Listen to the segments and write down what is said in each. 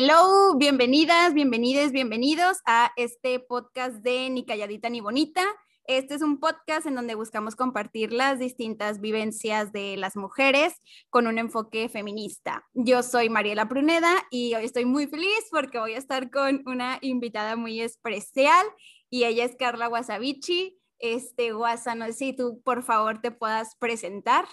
Hello, bienvenidas, bienvenides, bienvenidos a este podcast de Ni Calladita ni Bonita. Este es un podcast en donde buscamos compartir las distintas vivencias de las mujeres con un enfoque feminista. Yo soy Mariela Pruneda y hoy estoy muy feliz porque voy a estar con una invitada muy especial y ella es Carla Wasabichi. Este, Wasa, no si tú por favor te puedas presentar.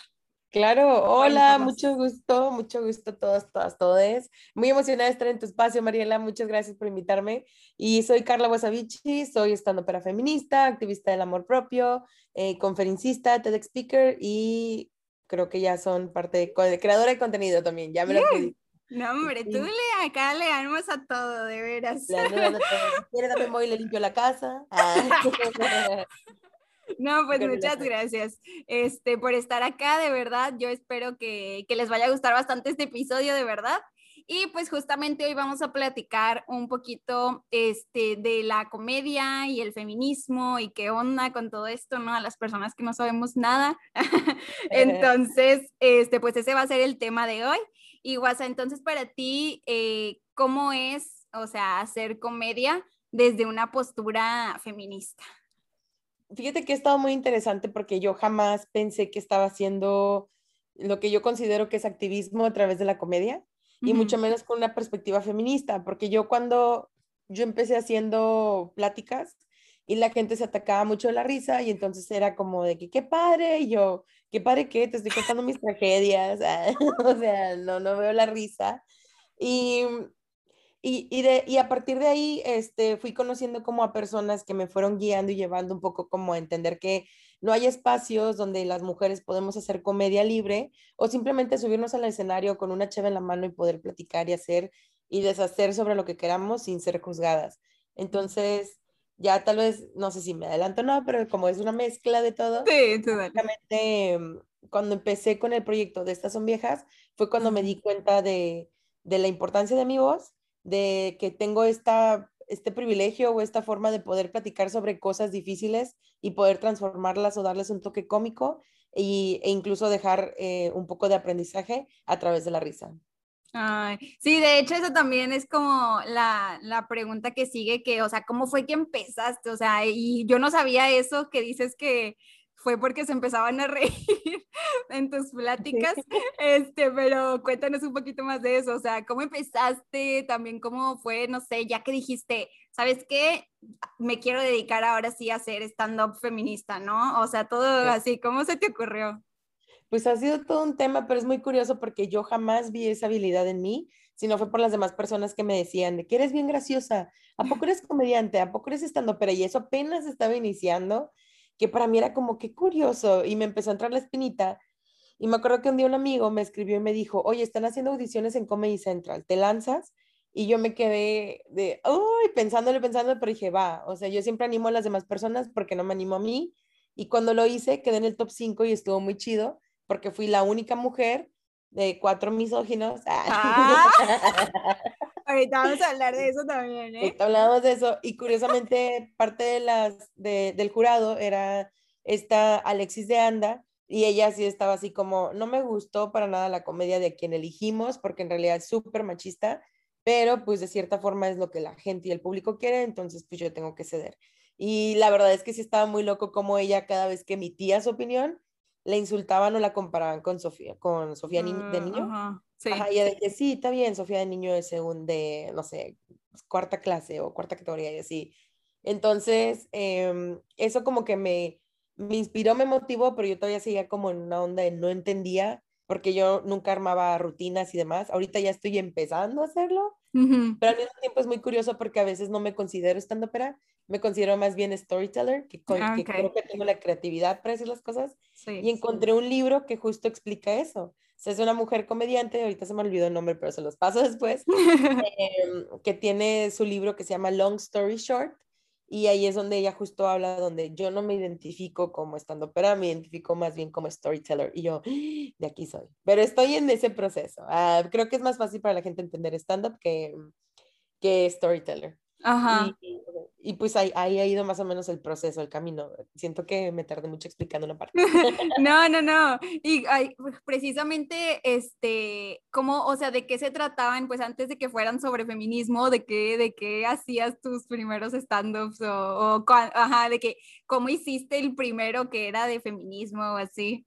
Claro, hola, mucho gusto, mucho gusto a todas, todas, todos. Muy emocionada de estar en tu espacio, Mariela, muchas gracias por invitarme. Y soy Carla Wasavici, soy estando para feminista, activista del amor propio, eh, conferencista, TEDx speaker y creo que ya son parte de, creadora de contenido también, ya me lo pedí. No, hombre, tú le acá le a todo, de veras. Le a todo. Si quieres, voy y le limpio la casa. Ah. No, pues muchas gracias este, por estar acá, de verdad. Yo espero que, que les vaya a gustar bastante este episodio, de verdad. Y pues justamente hoy vamos a platicar un poquito este, de la comedia y el feminismo y qué onda con todo esto, ¿no? A las personas que no sabemos nada. entonces, este, pues ese va a ser el tema de hoy. Y Guasa, entonces para ti, eh, ¿cómo es, o sea, hacer comedia desde una postura feminista? Fíjate que ha estado muy interesante porque yo jamás pensé que estaba haciendo lo que yo considero que es activismo a través de la comedia y mucho menos con una perspectiva feminista, porque yo cuando yo empecé haciendo pláticas y la gente se atacaba mucho de la risa y entonces era como de que qué padre y yo, qué padre que te estoy contando mis tragedias, o sea, no, no veo la risa. Y y, y, de, y a partir de ahí este, fui conociendo como a personas que me fueron guiando y llevando un poco como a entender que no hay espacios donde las mujeres podemos hacer comedia libre o simplemente subirnos al escenario con una cheva en la mano y poder platicar y hacer y deshacer sobre lo que queramos sin ser juzgadas. Entonces, ya tal vez, no sé si me adelanto o no, pero como es una mezcla de todo, sí, mm, cuando empecé con el proyecto de Estas son viejas, fue cuando me di cuenta de, de la importancia de mi voz de que tengo esta, este privilegio o esta forma de poder platicar sobre cosas difíciles y poder transformarlas o darles un toque cómico y, e incluso dejar eh, un poco de aprendizaje a través de la risa. sí, de hecho eso también es como la, la, pregunta que sigue, que, o sea, ¿cómo fue que empezaste? O sea, y yo no sabía eso que dices que fue porque se empezaban a reír en tus pláticas, este, pero cuéntanos un poquito más de eso, o sea, ¿cómo empezaste? También cómo fue, no sé, ya que dijiste, ¿sabes qué? Me quiero dedicar ahora sí a ser stand-up feminista, ¿no? O sea, todo así, ¿cómo se te ocurrió? Pues ha sido todo un tema, pero es muy curioso porque yo jamás vi esa habilidad en mí, sino fue por las demás personas que me decían de que eres bien graciosa, ¿a poco eres comediante? ¿A poco eres stand Pero Y eso apenas estaba iniciando que para mí era como que curioso y me empezó a entrar la espinita. Y me acuerdo que un día un amigo me escribió y me dijo, oye, están haciendo audiciones en Comedy Central, ¿te lanzas? Y yo me quedé de, uy, pensándole, pensándole, pero dije, va, o sea, yo siempre animo a las demás personas porque no me animo a mí. Y cuando lo hice, quedé en el top 5 y estuvo muy chido porque fui la única mujer de cuatro misóginos. Ah. Ahorita vamos hablar de eso también, ¿eh? De eso. Y curiosamente, parte de las, de, del jurado era esta Alexis de Anda, y ella sí estaba así como, no me gustó para nada la comedia de quien elegimos, porque en realidad es súper machista, pero pues de cierta forma es lo que la gente y el público quiere, entonces pues yo tengo que ceder. Y la verdad es que sí estaba muy loco como ella cada vez que emitía su opinión, le insultaban o la comparaban con Sofía, con Sofía de mm, niño. Sí. Ajá, y ella decía, sí, está bien, Sofía de niño es según de, no sé, cuarta clase o cuarta categoría y así. Entonces, em, eso como que me, me inspiró, me motivó, pero yo todavía seguía como en una onda de no entendía, porque yo nunca armaba rutinas y demás. Ahorita ya estoy empezando a hacerlo, pero al mismo tiempo es muy curioso porque a veces no me considero estando opera me considero más bien storyteller, que, ah, creo que tengo la creatividad para decir las cosas. y encontré un libro que justo explica eso. O sea, es una mujer comediante, ahorita se me olvidó el nombre, pero se los paso después, em, que tiene su libro que se llama Long Story Short, y ahí es donde ella justo habla, donde yo no me identifico como estando pero me identifico más bien como storyteller, y yo, de aquí soy. Pero estoy en ese proceso. Ah, creo que es más fácil para la gente entender stand-up que, que storyteller. Ajá. Y, y pues ahí, ahí, ha ido más o menos el proceso, el camino. Siento que me tardé mucho explicando una parte. no, no, no. Y pues, precisamente, este, ¿cómo, o sea, de qué se trataban, pues antes de que fueran sobre feminismo, de qué, de qué hacías tus primeros stand-ups o, o, ajá, de que, ¿cómo hiciste el primero que era de feminismo o así?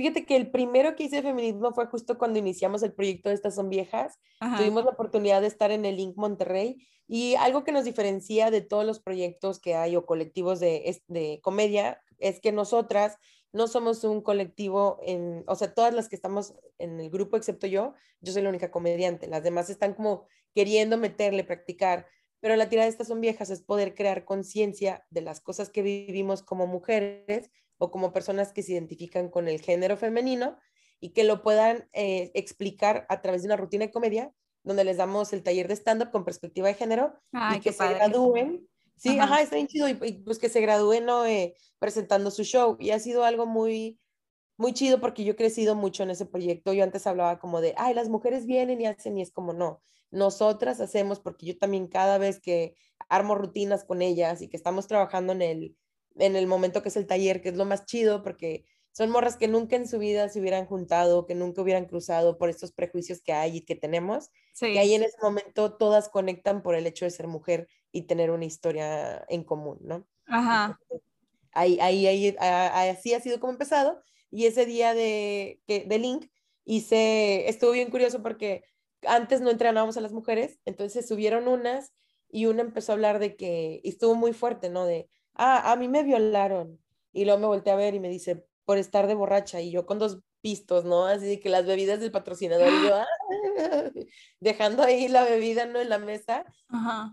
Fíjate que el primero que hice de feminismo fue justo cuando iniciamos el proyecto de Estas Son Viejas. Tuvimos la oportunidad de estar en el Link Monterrey y algo que nos diferencia de todos los proyectos que hay o colectivos de, de comedia es que nosotras no somos un colectivo, en, o sea, todas las que estamos en el grupo, excepto yo, yo soy la única comediante. Las demás están como queriendo meterle, practicar. Pero la tirada de estas son viejas es poder crear conciencia de las cosas que vivimos como mujeres o como personas que se identifican con el género femenino y que lo puedan eh, explicar a través de una rutina de comedia donde les damos el taller de stand-up con perspectiva de género y que se gradúen. Sí, ajá. está bien chido y, pues que se gradúen eh, presentando su show y ha sido algo muy, muy chido porque yo he crecido mucho en ese proyecto. Yo antes hablaba como de, ay, las mujeres vienen y hacen y es como no, nosotras hacemos porque yo también cada vez que armo rutinas con ellas y que estamos trabajando en el en el momento que es el taller, que es lo más chido, porque son morras que nunca en su vida se hubieran juntado, que nunca hubieran cruzado por estos prejuicios que hay y que tenemos, que ahí en ese momento todas conectan por el hecho de ser mujer y tener una historia en común, ¿no? Ajá. ahí, ahí, ahí, así ha sido como empezado. Y ese día de, que, de Link hice, estuvo bien curioso porque antes no entrenábamos a las mujeres, entonces subieron unas y una empezó a hablar de que, y estuvo muy fuerte, ¿no? De, ah, a mí me violaron. Y luego me volteé a ver y me dice, por estar de borracha. Y yo con dos pistos, ¿no? Así que las bebidas del patrocinador y yo, ah", dejando ahí la bebida, ¿no? En la mesa.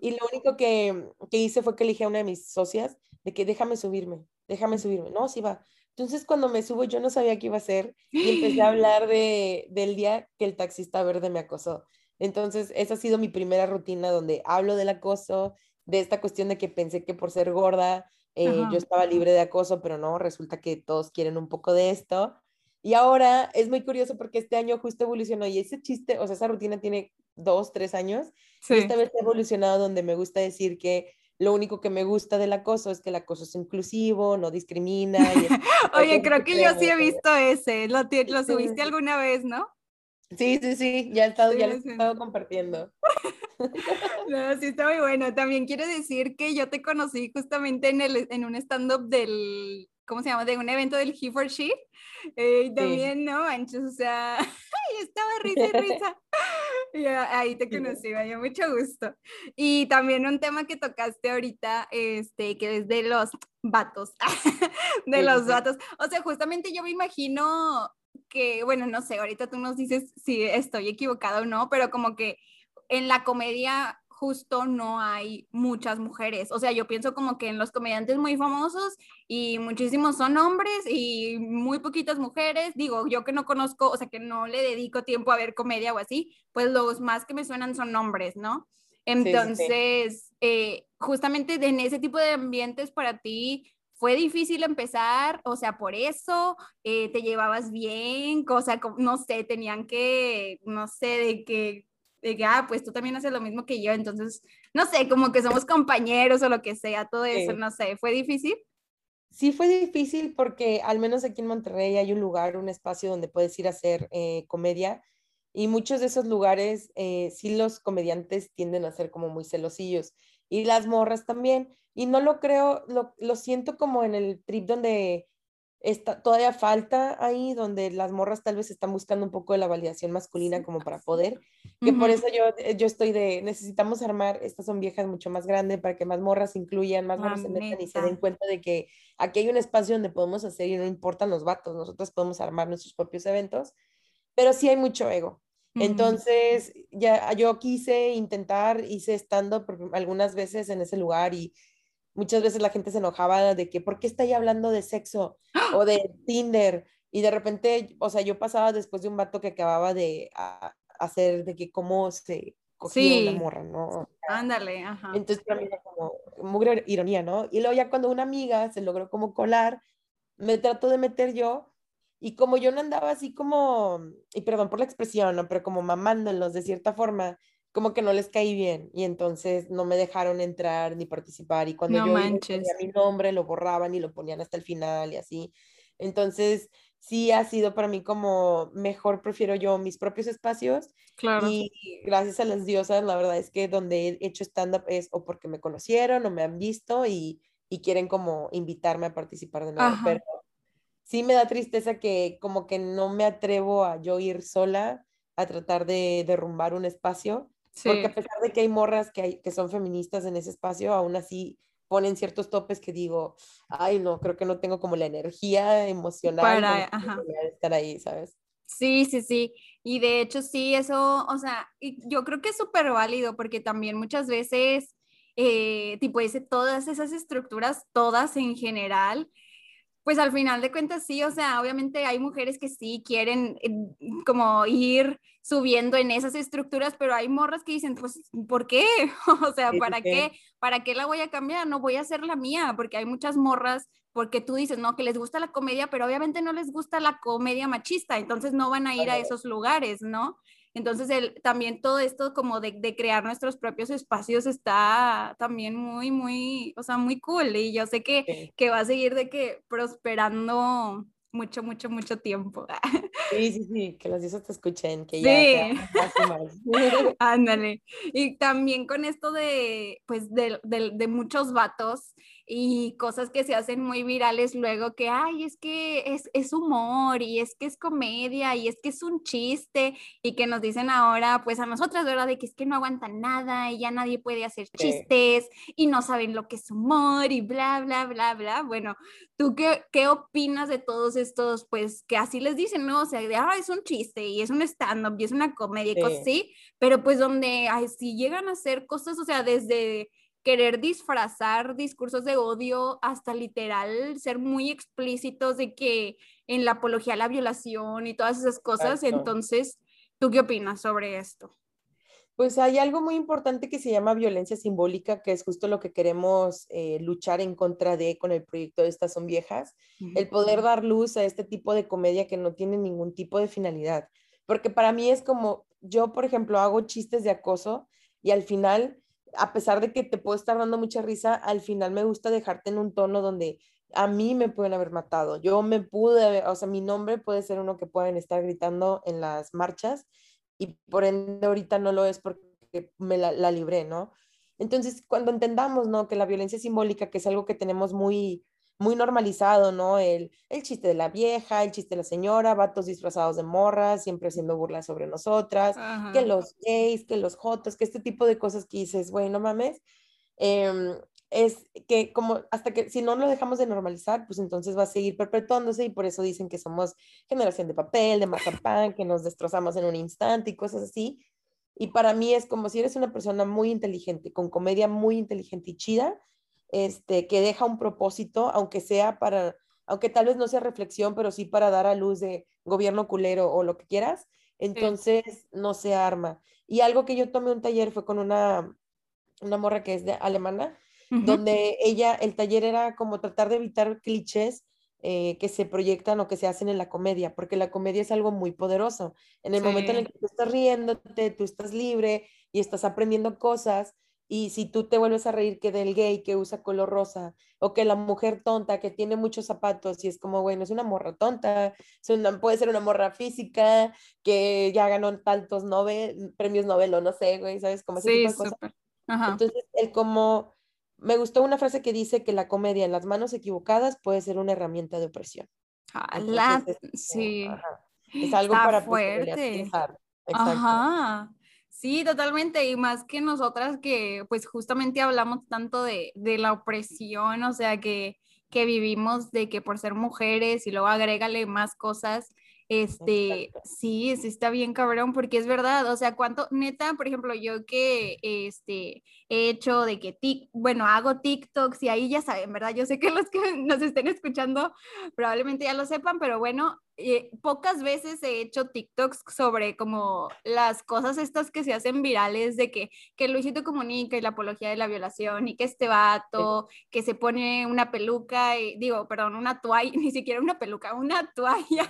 Y lo único que, que, hice fue que elegí a una de mis socias de que déjame subirme, déjame subirme. No, sí va. Entonces cuando me subo yo no sabía qué iba a hacer y empecé a hablar de, del día que el taxista verde me acosó. Entonces esa ha sido mi primera rutina donde hablo del acoso, de esta cuestión de que pensé que por ser gorda eh, yo estaba libre de acoso, pero no, resulta que todos quieren un poco de esto. Y ahora es muy curioso porque este año justo evolucionó y ese chiste, o sea, esa rutina tiene dos, tres años. Y esta vez ha evolucionado donde me gusta decir que lo único que me gusta del acoso es que el acoso es inclusivo, no discrimina. Oye, creo que yo sí he visto ese. Lo, lo subiste alguna vez, ¿no? Sí, sí, sí, ya he estado, ya lo he estado compartiendo. No, sí está muy bueno. También quiero decir que yo te conocí justamente en, el, en un stand-up del, ¿cómo se llama? De un evento del He for She. Eh, también, ¿no? Entonces, o sea, estaba risa y risa. Y ahí te conocí, me dio mucho gusto. Y también un tema que tocaste ahorita, este, que es de los vatos, de los vatos. O sea, justamente yo me imagino que, bueno, no sé, ahorita tú nos dices si estoy equivocado o no, pero como que en la comedia justo no hay muchas mujeres. O sea, yo pienso como que en los comediantes muy famosos y muchísimos son hombres y muy poquitas mujeres. Digo, yo que no conozco, o sea, que no le dedico tiempo a ver comedia o así, pues los más que me suenan son hombres, ¿no? Entonces, eh, justamente en ese tipo de ambientes para ti, fue difícil empezar, o sea, por eso eh, te llevabas bien, o sea, no sé, tenían que, no sé, de que, de que, ah, pues tú también haces lo mismo que yo, entonces, no sé, como que somos compañeros o lo que sea, todo eso, no sé, ¿fue difícil? Sí, fue difícil porque al menos aquí en Monterrey hay un lugar, un espacio donde puedes ir a hacer eh, comedia y muchos de esos lugares, eh, sí los comediantes tienden a ser como muy celosillos y las morras también. Y no lo creo, lo, lo siento como en el trip donde está, todavía falta ahí, donde las morras tal vez están buscando un poco de la validación masculina como para poder, que por eso yo, yo estoy de, necesitamos armar, estas son viejas mucho más grandes para que más morras incluyan, más morras se metan y se den cuenta de que aquí hay un espacio donde podemos hacer y no importan los vatos, nosotros podemos armar nuestros propios eventos, pero sí hay mucho ego. Entonces, ya yo quise intentar, hice estando algunas veces en ese lugar y muchas veces la gente se enojaba de que, ¿por qué está ahí hablando de sexo o de Tinder? Y de repente, o sea, yo pasaba después de un vato que acababa de hacer de que cómo se cogía una morra, ¿no? Ándale, ajá. Entonces para mí era como muy ironía, ¿no? Y luego ya cuando una amiga se logró como colar, me trató de meter yo y como yo no andaba así como, y perdón por la expresión, ¿no? Pero como mamándolos de cierta forma, como que no les caí bien y entonces no me dejaron entrar ni participar y cuando No yo manches. mi nombre lo borraban y lo ponían hasta el final y así. Entonces, sí ha sido para mí como mejor prefiero yo mis propios espacios Claro. y gracias a las diosas, la verdad es que donde he hecho stand-up es o porque me conocieron o me han visto y, y quieren como invitarme a participar de nuevo. Ajá. Pero sí me da tristeza que como que no me atrevo a yo ir sola a tratar de derrumbar un espacio, porque Sí. a pesar de que hay morras que, hay, que son feministas en ese espacio, aún así ponen ciertos topes que digo, ay, no, creo que no tengo como la energía emocional Para, estar ahí, ¿sabes? Sí, sí, sí. Y de hecho, sí, eso, o sea, yo creo que es súper válido porque también muchas veces, eh, tipo, ese, todas esas estructuras, todas en general, pues al final de cuentas sí, o sea, obviamente hay mujeres que sí quieren eh, como ir subiendo en esas estructuras, pero hay morras que dicen, pues, ¿por qué? O sea, ¿para qué? ¿Para qué la voy a cambiar? No voy a hacer la mía, porque hay muchas morras, porque tú dices, no, que les gusta la comedia, pero obviamente no les gusta la comedia machista, entonces no van a ir a esos lugares, ¿no? Entonces, el, también todo esto como de, de crear nuestros propios espacios está también muy, muy, o sea, muy cool. Y yo sé que, Sí. que va a seguir de que prosperando mucho, mucho, mucho tiempo. Sí, sí, sí, que las diosas te escuchen, que Sí. ya más. Ándale. Y también con esto de, pues, de, de- de muchos vatos y cosas que se hacen muy virales luego que, ay, es que es, es humor y es que es comedia y es que es un chiste y que nos dicen ahora, pues a nosotras, ¿verdad? De que es que no aguantan nada y ya nadie puede hacer Sí. chistes y no saben lo que es humor y bla, bla, bla, bla. Bueno, ¿tú qué, qué opinas de todos estos, pues, que así les dicen, ¿no? O sea, de, ah, es un chiste y es un stand-up y es una comedia y Sí. cosas así, pero pues donde, ay, si llegan a hacer cosas, o sea, desde querer disfrazar discursos de odio hasta literal ser muy explícitos de que en la apología a la violación y todas esas cosas, Exacto. entonces, ¿tú qué opinas sobre esto? Pues hay algo muy importante que se llama violencia simbólica, que es justo lo que queremos eh, luchar en contra de con el proyecto de Estas son viejas, el poder dar luz a este tipo de comedia que no tiene ningún tipo de finalidad. Porque para mí es como, yo por ejemplo hago chistes de acoso y al final, a pesar de que te puedo estar dando mucha risa, al final me gusta dejarte en un tono donde a mí me pueden haber matado. Yo me pude, o sea, mi nombre puede ser uno que pueden estar gritando en las marchas y por ende ahorita no lo es porque me la, la libré, ¿no? Entonces, cuando entendamos, ¿no? Que la violencia simbólica, que es algo que tenemos muy, muy normalizado, ¿no? El, el chiste de la vieja, el chiste de la señora, vatos disfrazados de morras, siempre haciendo burlas sobre nosotras, que los gays, que los jotos, que este tipo de cosas que dices, güey, no mames, em, es que como hasta que si no lo dejamos de normalizar, pues entonces va a seguir perpetuándose y por eso dicen que somos generación de papel, de mazapán, que nos destrozamos en un instante y cosas así. Y para mí es como si eres una persona muy inteligente, con comedia muy inteligente y chida, este, que deja un propósito, aunque sea para, aunque tal vez no sea reflexión, pero sí para dar a luz de gobierno culero o lo que quieras, entonces no se arma. Y algo que yo tomé un taller fue con una, una morra que es de alemana, donde ella, el taller era como tratar de evitar clichés eh, que se proyectan o que se hacen en la comedia, porque la comedia es algo muy poderoso. En el momento en el que tú estás riéndote, tú estás libre y estás aprendiendo cosas, y si tú te vuelves a reír que del gay que usa color rosa, o que la mujer tonta que tiene muchos zapatos, y es como, bueno, es una morra tonta, es una- puede ser una morra física, que ya ganó tantos Nobel, premios Nobel o no sé, güey, ¿sabes? Como ese Sí, tipo de cosas. súper. Ajá. Entonces, el como, me gustó una frase que dice que la comedia en las manos equivocadas puede ser una herramienta de opresión. Entonces, es como, sí. ajá, es algo Está para pues, fuerte. pensar. Exacto. Ajá. Sí, totalmente. Y más que nosotras que pues justamente hablamos tanto de, de la opresión, o sea, que, que vivimos de que por ser mujeres y luego agrégale más cosas, este, Exacto. sí, sí está bien cabrón, porque es verdad, o sea, cuánto, neta, por ejemplo, yo que, este, he hecho de que, tic, bueno, hago TikToks y ahí ya saben, ¿verdad? Yo sé que los que nos estén escuchando probablemente ya lo sepan, pero bueno, eh, pocas veces he hecho TikToks sobre como las cosas estas que se hacen virales de que, que Luisito comunica y la apología de la violación y que este vato que se pone una peluca, y, digo, perdón, una toalla, ni siquiera una peluca, una toalla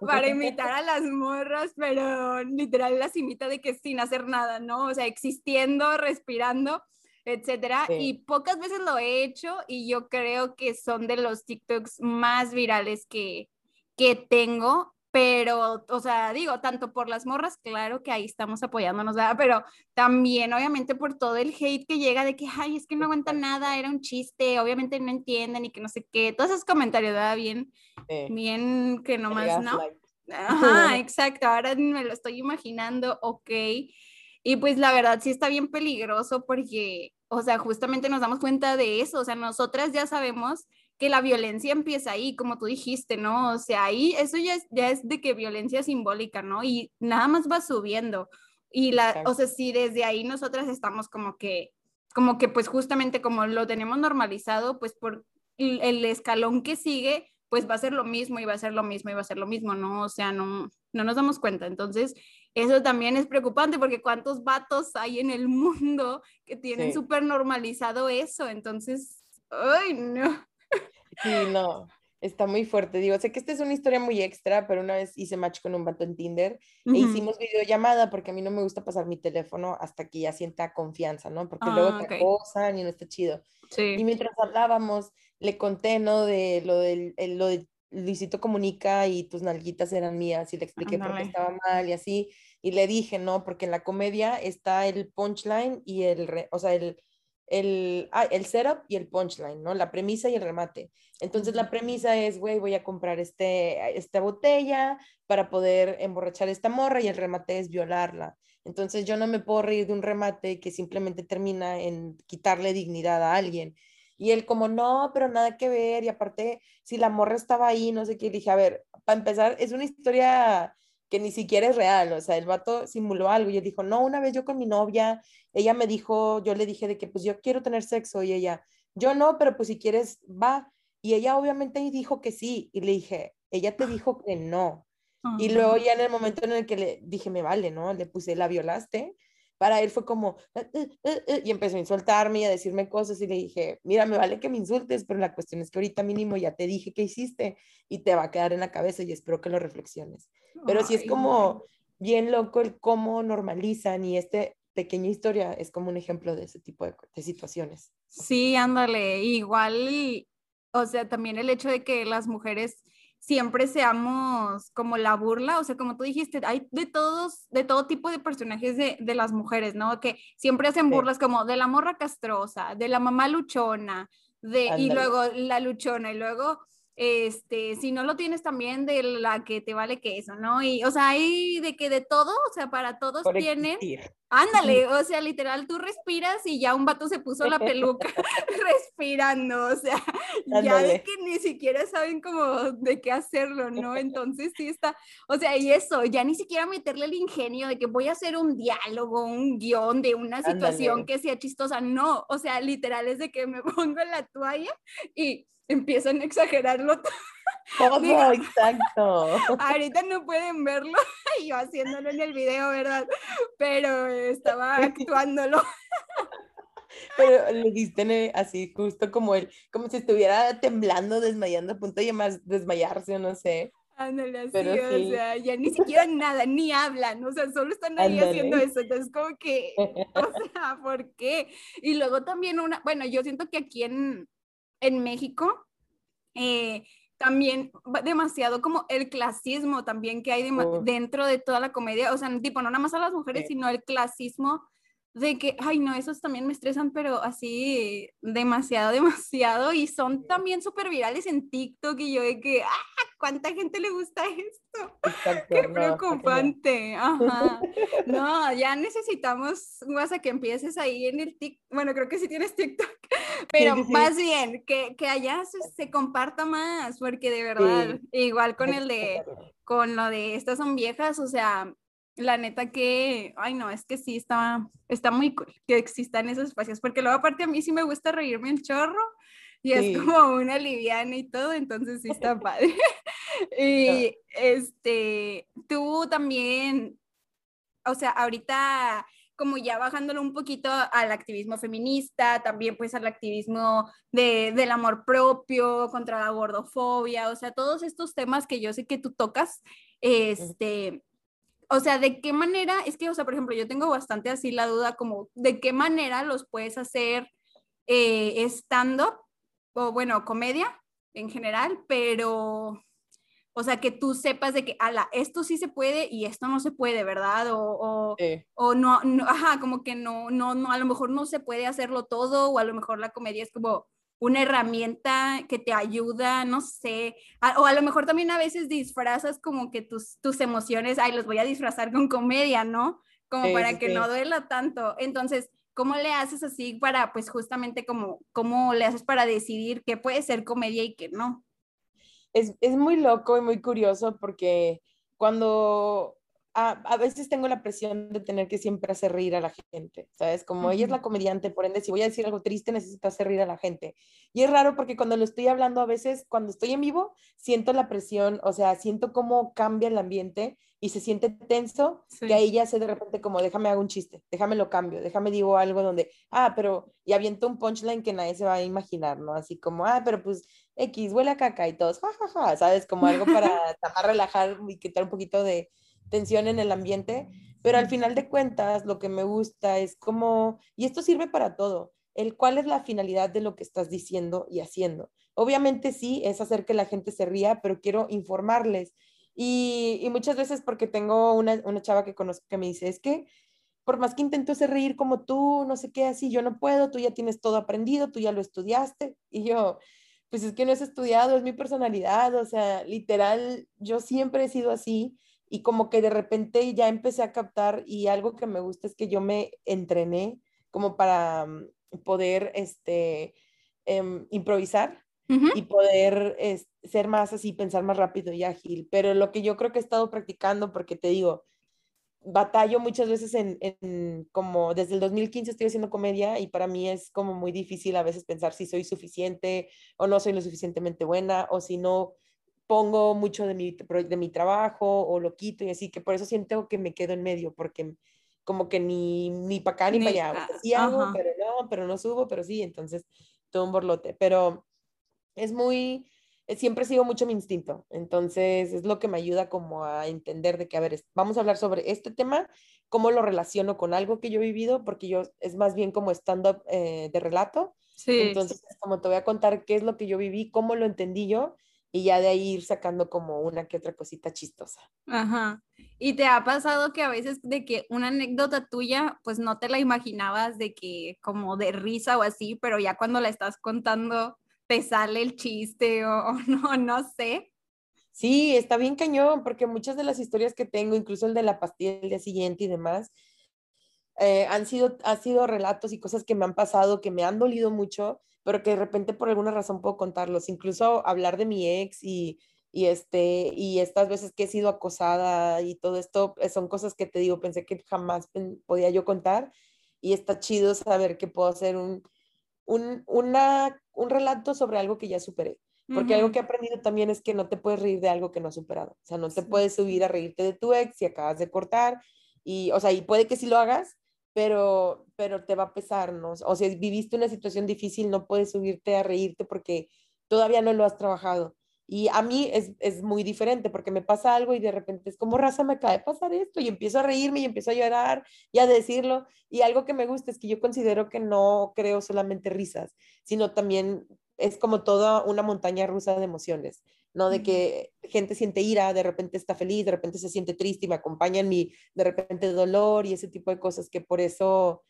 para imitar a las morras, pero literal las imita de que sin hacer nada, ¿no? O sea, existiendo, respirando etcétera. Y pocas veces lo he hecho y yo creo que son de los TikToks más virales que, que tengo, pero, o sea, digo, tanto por las morras, claro que ahí estamos apoyándonos, ¿verdad? Pero también, obviamente, por todo el hate que llega de que, ay, es que no aguanta nada, era un chiste, obviamente no entienden y que no sé qué, todos esos comentarios, ¿verdad? Bien, bien que nomás, ¿no? Ajá, exacto, ahora me lo estoy imaginando, ok. Y pues la verdad sí está bien peligroso porque, o sea, justamente nos damos cuenta de eso, o sea, nosotras ya sabemos que la violencia empieza ahí, como tú dijiste, ¿no? O sea, ahí eso ya es, ya es de que violencia simbólica, ¿no? Y nada más va subiendo. Y la, o sea, si desde ahí nosotras estamos como que, como que pues justamente como lo tenemos normalizado, pues por el, el escalón que sigue, pues va a ser lo mismo y va a ser lo mismo y va a ser lo mismo, ¿no? O sea, no, no nos damos cuenta. Entonces, eso también es preocupante porque cuántos vatos hay en el mundo que tienen súper normalizado eso. Entonces, ay, no. Sí, no, está muy fuerte. Digo, sé que esta es una historia muy extra, pero una vez hice match con un vato en Tinder e hicimos videollamada porque a mí no me gusta pasar mi teléfono hasta que ya sienta confianza, ¿no? Porque luego ah, te acosan y no está chido. Sí. Y mientras hablábamos, le conté, ¿no? De lo del lo de Luisito Comunica y tus nalguitas eran mías y le expliqué por qué estaba mal y así. Y le dije, no, porque en la comedia está el punchline y el, o sea, el, el, ah, el setup y el punchline, ¿no? La premisa y el remate. Entonces la premisa es, güey, voy a comprar este, esta botella para poder emborrachar esta morra y el remate es violarla. Entonces yo no me puedo reír de un remate que simplemente termina en quitarle dignidad a alguien. Y él como, no, pero nada que ver. Y aparte, si la morra estaba ahí, no sé qué, dije, a ver, para empezar, es una historia que ni siquiera es real, o sea, el vato simuló algo y él dijo, no, una vez yo con mi novia, ella me dijo, yo le dije de que pues yo quiero tener sexo y ella, yo no, pero pues si quieres, va. Y ella obviamente dijo que sí y le dije, ella te dijo que no. Y luego ya en el momento en el que le dije, me vale, ¿no? Le puse, la violaste. Para él fue como, eh, eh, eh", y empezó a insultarme y a decirme cosas y le dije, mira, me vale que me insultes, pero la cuestión es que ahorita mínimo ya te dije que hiciste y te va a quedar en la cabeza y espero que lo reflexiones. Pero sí es como bien loco el cómo normalizan y este pequeña historia es como un ejemplo de ese tipo de, situaciones. Sí, ándale, igual, o sea, también el hecho de que las mujeres siempre seamos como la burla, o sea, como tú dijiste, hay de todos, de todo tipo de personajes de, de las mujeres, ¿no? Que siempre hacen burlas como de la morra castrosa, de la mamá luchona, de, y luego la luchona, y luego este, si no lo tienes también de la que te vale que eso, ¿no? Y, o sea, hay de que de todo, o sea, para todos tienen, ándale, o sea, literal, tú respiras y ya un vato se puso la peluca respirando, o sea, ya de que ni siquiera saben cómo de qué hacerlo, ¿no? Entonces sí está, o sea, y eso, ya ni siquiera meterle el ingenio de que voy a hacer un diálogo, un guion de una situación que sea chistosa, no, o sea, literal es de que me pongo la toalla y empiezan a exagerarlo todo. exacto. Ahorita no pueden verlo, yo haciéndolo en el video, ¿verdad? Pero estaba actuándolo. Pero le diste así, justo como él, como si estuviera temblando, desmayando, a punto de desmayarse, o no sé. Ándale, así, o sea, ya ni siquiera nada, ni hablan, o sea, solo están ahí haciendo eso, entonces como que, o sea, ¿por qué? Y luego también una, bueno, yo siento que aquí en, en México, eh, también demasiado como el clasismo también que hay dentro de toda la comedia, o sea, tipo, no nada más a las mujeres, sino el clasismo de que, ay, no, esos también me estresan, pero así demasiado, demasiado, y son también súper virales en TikTok, y yo de que, ah, ¿cuánta gente le gusta esto? Qué preocupante, ajá. No, ya necesitamos, vas a que empieces ahí en el TikTok, bueno, creo que sí tienes TikTok, pero más bien, que, que allá se, comparta más, porque de verdad, igual con el de, con lo de estas son viejas, o sea, la neta que, ay no, es que sí, está, está muy cool que existan esos espacios, porque luego aparte a mí sí me gusta reírme un chorro, y es como una liviana y todo, entonces sí está padre. y este, tú también, o sea, ahorita como ya bajándolo un poquito al activismo feminista, también pues al activismo de, del amor propio, contra la gordofobia, o sea, todos estos temas que yo sé que tú tocas, este, o sea, de qué manera, es que, o sea, por ejemplo, yo tengo bastante así la duda como de qué manera los puedes hacer eh, estando, o bueno, comedia en general, pero o sea, que tú sepas de que, ala, esto sí se puede y esto no se puede, ¿verdad? O, o, no, no, ajá, como que no, no, no, a lo mejor no se puede hacerlo todo o a lo mejor la comedia es como una herramienta que te ayuda, no sé, o a lo mejor también a veces disfrazas como que tus, tus emociones, ay, los voy a disfrazar con comedia, ¿no? Como para que no duela tanto. Entonces, ¿cómo le haces así para, pues justamente como, cómo le haces para decidir qué puede ser comedia y qué no? es, es muy loco y muy curioso porque cuando a, a, veces tengo la presión de tener que siempre hacer reír a la gente, ¿sabes? Como ella es la comediante, por ende, si voy a decir algo triste, necesito hacer reír a la gente. Y es raro porque cuando lo estoy hablando, a veces, cuando estoy en vivo, siento la presión, o sea, siento cómo cambia el ambiente y se siente tenso, que ahí ya sé de repente como, déjame hago un chiste, déjame lo cambio, déjame digo algo donde, ah, pero, y aviento un punchline que nadie se va a imaginar, ¿no? Así como, ah, pero pues X, huele a caca y todos, jajaja, ¿sabes? Como algo para tapar, relajar y quitar un poquito de tensión en el ambiente. Pero al final de cuentas, lo que me gusta es como, y esto sirve para todo, el cuál es la finalidad de lo que estás diciendo y haciendo. Obviamente sí, es hacer que la gente se ría, pero quiero informarles y, muchas veces porque tengo una, una chava que conozco que me dice, es que por más que intento hacer reír como tú, no sé qué, así, yo no puedo, tú ya tienes todo aprendido, tú ya lo estudiaste. Y yo, pues es que no es estudiado, es mi personalidad, o sea, literal, yo siempre he sido así y como que de repente ya empecé a captar y algo que me gusta es que yo me entrené como para mm, poder, este, em, improvisar y poder ser más así, pensar más rápido y ágil. Pero lo que yo creo que he estado practicando, porque te digo, batallo muchas veces en, en, como desde el 2015 estoy haciendo comedia y para mí es como muy difícil a veces pensar si soy suficiente o no soy lo suficientemente buena o si no pongo mucho de mi, de mi trabajo o lo quito y así que por eso siento que me quedo en medio porque como que ni, ni para acá ni, para allá. sí hago, pero no, pero no subo, pero sí, entonces todo un borlote. Pero es muy, eh, siempre sigo mucho mi instinto, entonces es lo que me ayuda como a entender de que, a ver, vamos a hablar sobre este tema, cómo lo relaciono con algo que yo he vivido, porque yo es más bien como stand-up eh, de relato, sí. entonces como te voy a contar qué es lo que yo viví, cómo lo entendí yo, y ya de ahí ir sacando como una que otra cosita chistosa. Ajá. ¿Y te ha pasado que a veces de que una anécdota tuya, pues no te la imaginabas de que como de risa o así, pero ya cuando la estás contando, te sale el chiste o, no, no sé. Sí, está bien cañón, porque muchas de las historias que tengo, incluso el de la pastilla del día siguiente y demás, eh, han, sido, han sido relatos y cosas que me han pasado, que me han dolido mucho, pero que de repente por alguna razón puedo contarlos. Incluso hablar de mi ex y, y, este, y estas veces que he sido acosada y todo esto, eh, son cosas que te digo, pensé que jamás podía yo contar y está chido saber que puedo hacer un, un, una, un relato sobre algo que ya superé. Porque algo que he aprendido también es que no te puedes reír de algo que no has superado. O sea, no te puedes subir a reírte de tu ex si acabas de cortar. Y, o sea, y puede que sí lo hagas, pero, pero te va a pesar, ¿no? O sea, si viviste una situación difícil, no puedes subirte a reírte porque todavía no lo has trabajado. Y a mí es, es, muy diferente porque me pasa algo y de repente es como raza, me acaba de pasar esto y empiezo a reírme y empiezo a llorar y a decirlo. Y algo que me gusta es que yo considero que no creo solamente risas, sino también es como toda una montaña rusa de emociones, ¿no? De que gente siente ira, de repente está feliz, de repente se siente triste y me acompaña en mi, de repente, dolor y ese tipo de cosas que por eso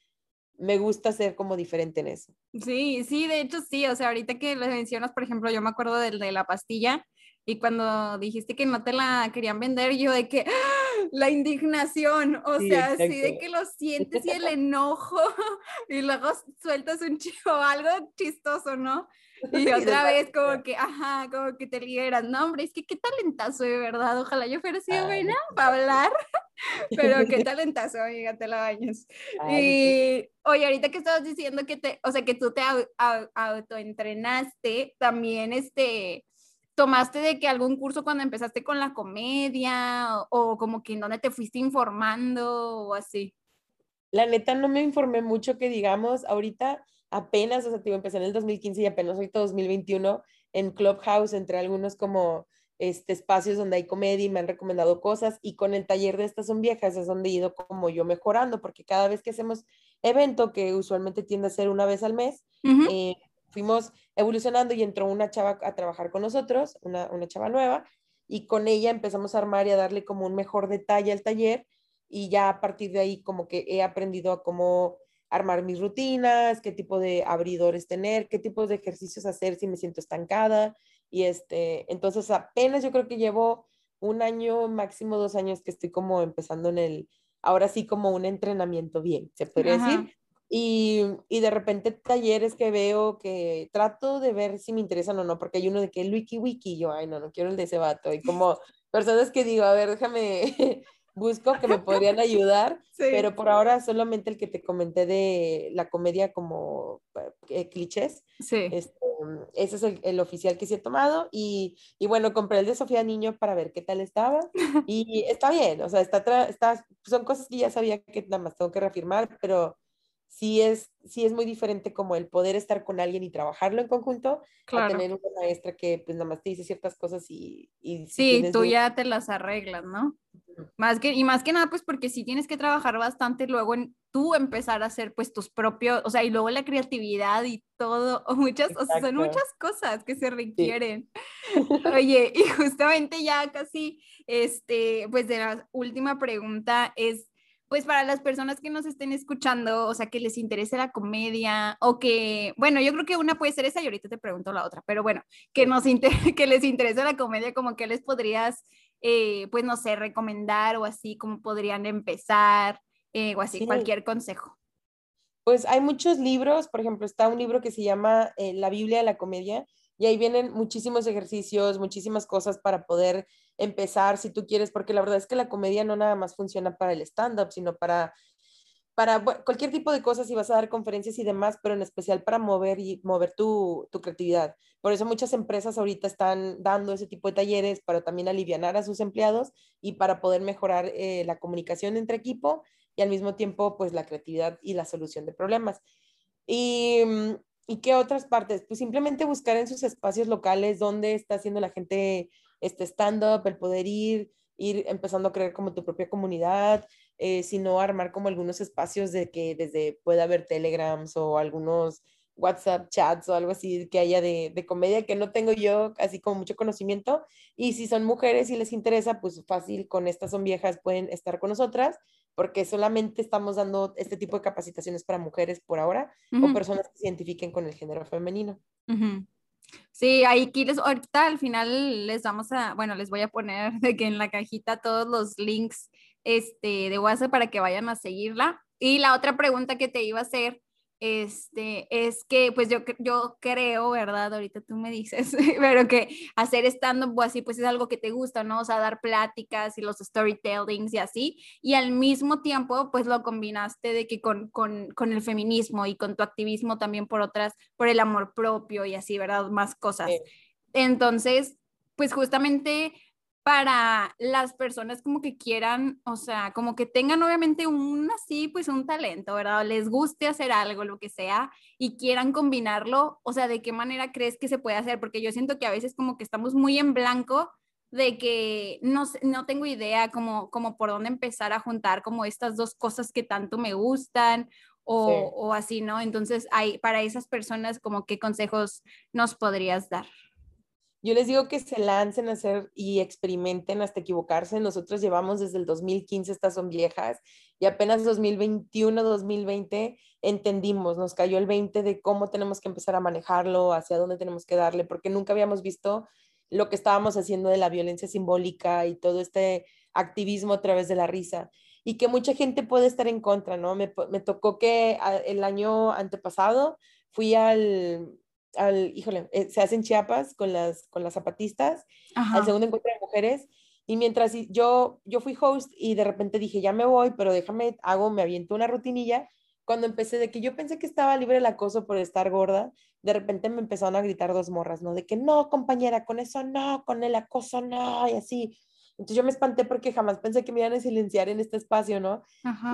me gusta ser como diferente en eso. Sí, sí, de hecho sí, o sea, ahorita que lo mencionas, por ejemplo, yo me acuerdo del de la pastilla y cuando dijiste que no te la querían vender, yo de que ¡ah! La indignación, o sea, así de que lo sientes y el enojo y luego sueltas un chivo, algo chistoso, ¿no? Y otra vez como que, ajá, como que te liberas. No, hombre, es que qué talentazo de verdad. Ojalá yo fuera así buena para hablar. Pero qué talentazo, amiga, te la bañas. y oye, ahorita que estabas diciendo que te, o sea, que tú te autoentrenaste, también este, tomaste de que algún curso cuando empezaste con la comedia o, como que en dónde te fuiste informando o así. La neta no me informé mucho que digamos, ahorita apenas, o sea, te empecé en el 2015 y apenas ahorita 2021 en Clubhouse entre algunos como este, espacios donde hay comedia y me han recomendado cosas y con el taller de estas son viejas es donde he ido como yo mejorando porque cada vez que hacemos evento que usualmente tiende a ser una vez al mes, eh, fuimos evolucionando y entró una chava a trabajar con nosotros, una, una chava nueva, y con ella empezamos a armar y a darle como un mejor detalle al taller y ya a partir de ahí como que he aprendido a cómo armar mis rutinas, qué tipo de abridores tener, qué tipos de ejercicios hacer si me siento estancada. Y este, entonces apenas yo creo que llevo un año, máximo dos años que estoy como empezando en el, ahora sí como un entrenamiento bien, se podría decir. Y, y, de repente talleres que veo que trato de ver si me interesan o no, porque hay uno de que el wiki wiki, yo, ay, no, no quiero el de ese vato. Y como personas que digo, a ver, déjame, busco que me podrían ayudar, pero por ahora solamente el que te comenté de la comedia como eh, clichés. Sí. Este, ese es el, el, oficial que sí he tomado y, y, bueno, compré el de Sofía Niño para ver qué tal estaba y está bien, o sea, está, está, son cosas que ya sabía que nada más tengo que reafirmar, pero sí es, sí es muy diferente como el poder estar con alguien y trabajarlo en conjunto a tener una maestra que pues nada más te dice ciertas cosas y... y sí, tú ya te las arreglas, ¿no? Más que, y más que nada, pues porque sí tienes que trabajar bastante luego en tú empezar a hacer pues tus propios, o sea, y luego la creatividad y todo, o muchas, o sea, son muchas cosas que se requieren. Oye, y justamente ya casi, este, pues de la última pregunta es, pues para las personas que nos estén escuchando, o sea, que les interese la comedia o que, bueno, yo creo que una puede ser esa y ahorita te pregunto la otra, pero bueno, que, nos que les interese la comedia, como que les podrías, eh, pues no sé, recomendar o así, como podrían empezar eh, o así, cualquier consejo. Pues hay muchos libros, por ejemplo, está un libro que se llama eh, La Biblia de la Comedia y ahí vienen muchísimos ejercicios, muchísimas cosas para poder empezar si tú quieres, porque la verdad es que la comedia no nada más funciona para el stand-up, sino para, para cualquier tipo de cosas, si vas a dar conferencias y demás, pero en especial para mover y mover tu, tu creatividad. Por eso muchas empresas ahorita están dando ese tipo de talleres para también aliviar a sus empleados y para poder mejorar eh, la comunicación entre equipo y al mismo tiempo, pues la creatividad y la solución de problemas. Y, mm, ¿Y qué otras partes? Pues simplemente buscar en sus espacios locales dónde está haciendo la gente este stand-up, el poder ir, ir empezando a crear como tu propia comunidad, eh, sino armar como algunos espacios de que desde pueda haber telegrams o algunos WhatsApp chats o algo así que haya de, de, comedia que no tengo yo así como mucho conocimiento. Y si son mujeres y les interesa, pues fácil, con estas son viejas, pueden estar con nosotras, porque solamente estamos dando este tipo de capacitaciones para mujeres por ahora o personas que se identifiquen con el género femenino. Sí, ahí les, ahorita al final les vamos a, bueno, les voy a poner de que en la cajita todos los links este, de WhatsApp para que vayan a seguirla. Y la otra pregunta que te iba a hacer este, es que pues yo, yo creo, ¿verdad? Ahorita tú me dices, pero que hacer stand-up o así pues es algo que te gusta, ¿no? O sea, dar pláticas y los storytellings y así, y al mismo tiempo pues lo combinaste de que con, con, con el feminismo y con tu activismo también por otras, por el amor propio y así, ¿verdad? Más cosas. Entonces, pues justamente para las personas como que quieran, o sea, como que tengan obviamente un así, pues un talento, ¿verdad? Les guste hacer algo, lo que sea, y quieran combinarlo, o sea, ¿de qué manera crees que se puede hacer? Porque yo siento que a veces como que estamos muy en blanco de que no, no tengo idea como, como por dónde empezar a juntar como estas dos cosas que tanto me gustan o, o así, ¿no? Entonces, hay, para esas personas, como qué consejos nos podrías dar? Yo les digo que se lancen a hacer y experimenten hasta equivocarse. Nosotros llevamos desde el 2015, estas son viejas, y apenas 2021, 2020 entendimos, nos cayó el 20 de cómo tenemos que empezar a manejarlo, hacia dónde tenemos que darle, porque nunca habíamos visto lo que estábamos haciendo de la violencia simbólica y todo este activismo a través de la risa y que mucha gente puede estar en contra, ¿no? Me, me tocó que el año antepasado fui al, al, híjole, eh, se hacen Chiapas con las, con las zapatistas, al segundo encuentro de mujeres, Y mientras yo, yo fui host y de repente dije, ya me voy, pero déjame, hago, me aviento una rutinilla. Cuando empecé de que yo pensé que estaba libre el acoso por estar gorda, de repente me empezaron a gritar dos morras, ¿no? De que no, compañera, con eso no, con el acoso no, y así. Entonces yo me espanté porque jamás pensé que me iban a silenciar en este espacio, ¿no?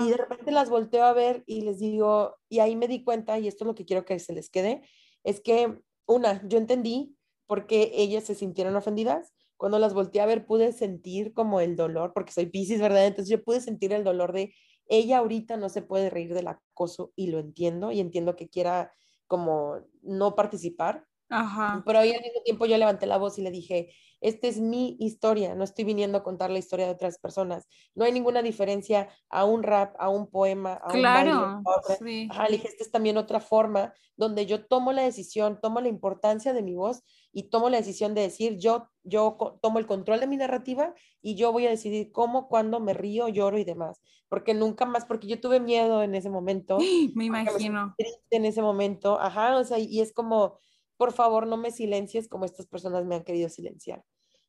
Y de repente las volteo a ver y les digo, y ahí me di cuenta, y esto es lo que quiero que se les quede, es que, una, yo entendí por qué ellas se sintieron ofendidas. Cuando las volteé a ver pude sentir como el dolor, porque soy Pisces, ¿verdad? Entonces yo pude sentir el dolor de ella ahorita no se puede reír del acoso y lo entiendo y entiendo que quiera como no participar. Ajá. Pero ahí al mismo tiempo yo levanté la voz y le dije, esta es mi historia, no estoy viniendo a contar la historia de otras personas. No hay ninguna diferencia a un rap, a un poema, a un baile, a otra. Sí. Ajá, dije, esta es también otra forma donde yo tomo la decisión, tomo la importancia de mi voz y tomo la decisión de decir, yo, yo tomo el control de mi narrativa y yo voy a decidir cómo, cuándo me río, lloro y demás. Porque nunca más, porque yo tuve miedo en ese momento. Me imagino. Me en ese momento, ajá, o sea, y es como por favor no me silencies como estas personas me han querido silenciar.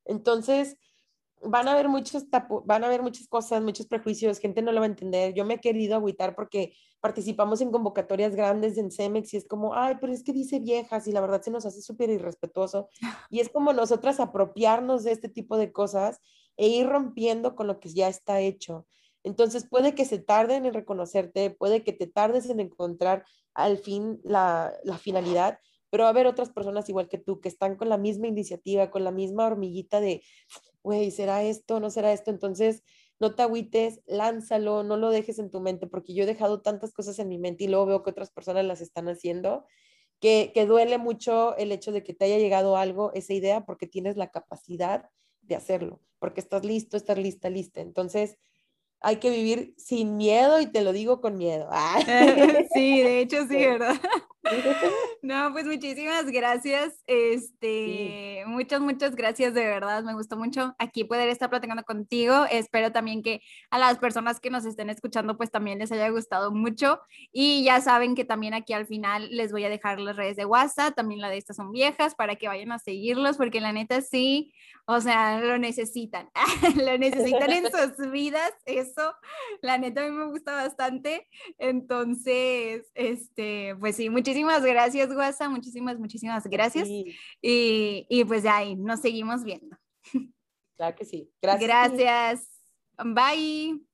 Entonces, van a haber muchos van a haber muchas cosas, muchos prejuicios, gente no lo va a entender. Yo me he querido agüitar porque participamos en convocatorias grandes en Cemex y es como, ay, pero es que dice viejas y la verdad se nos hace súper irrespetuoso. Y es como nosotras apropiarnos de este tipo de cosas e ir rompiendo con lo que ya está hecho. Entonces puede que se tarden en reconocerte, puede que te tardes en encontrar al fin la, la finalidad, pero va a haber otras personas igual que tú que están con la misma iniciativa, con la misma hormiguita de, güey, ¿será esto? ¿No será esto? Entonces, no te agüites, lánzalo, no lo dejes en tu mente, porque yo he dejado tantas cosas en mi mente y luego veo que otras personas las están haciendo, que, que duele mucho el hecho de que te haya llegado algo, esa idea, porque tienes la capacidad de hacerlo, porque estás listo, estás lista, lista. Entonces, hay que vivir sin miedo y te lo digo con miedo. sí, de hecho sí, ¿verdad? No, pues muchísimas gracias. Este, muchas, muchas gracias de verdad. Me gustó mucho aquí poder estar platicando contigo. Espero también que a las personas que nos estén escuchando, pues también les haya gustado mucho. Y ya saben que también aquí al final les voy a dejar las redes de WhatsApp, también la de estas son viejas, para que vayan a seguirlos, porque la neta sí, o sea, lo necesitan, lo necesitan en sus vidas. Eso, la neta a mí me gusta bastante. Entonces, este, pues sí, muchísimas muchísimas Guasa, muchísimas, muchísimas gracias. Y, y, pues ya ahí nos seguimos viendo. Claro que sí. Gracias. Gracias. Bye.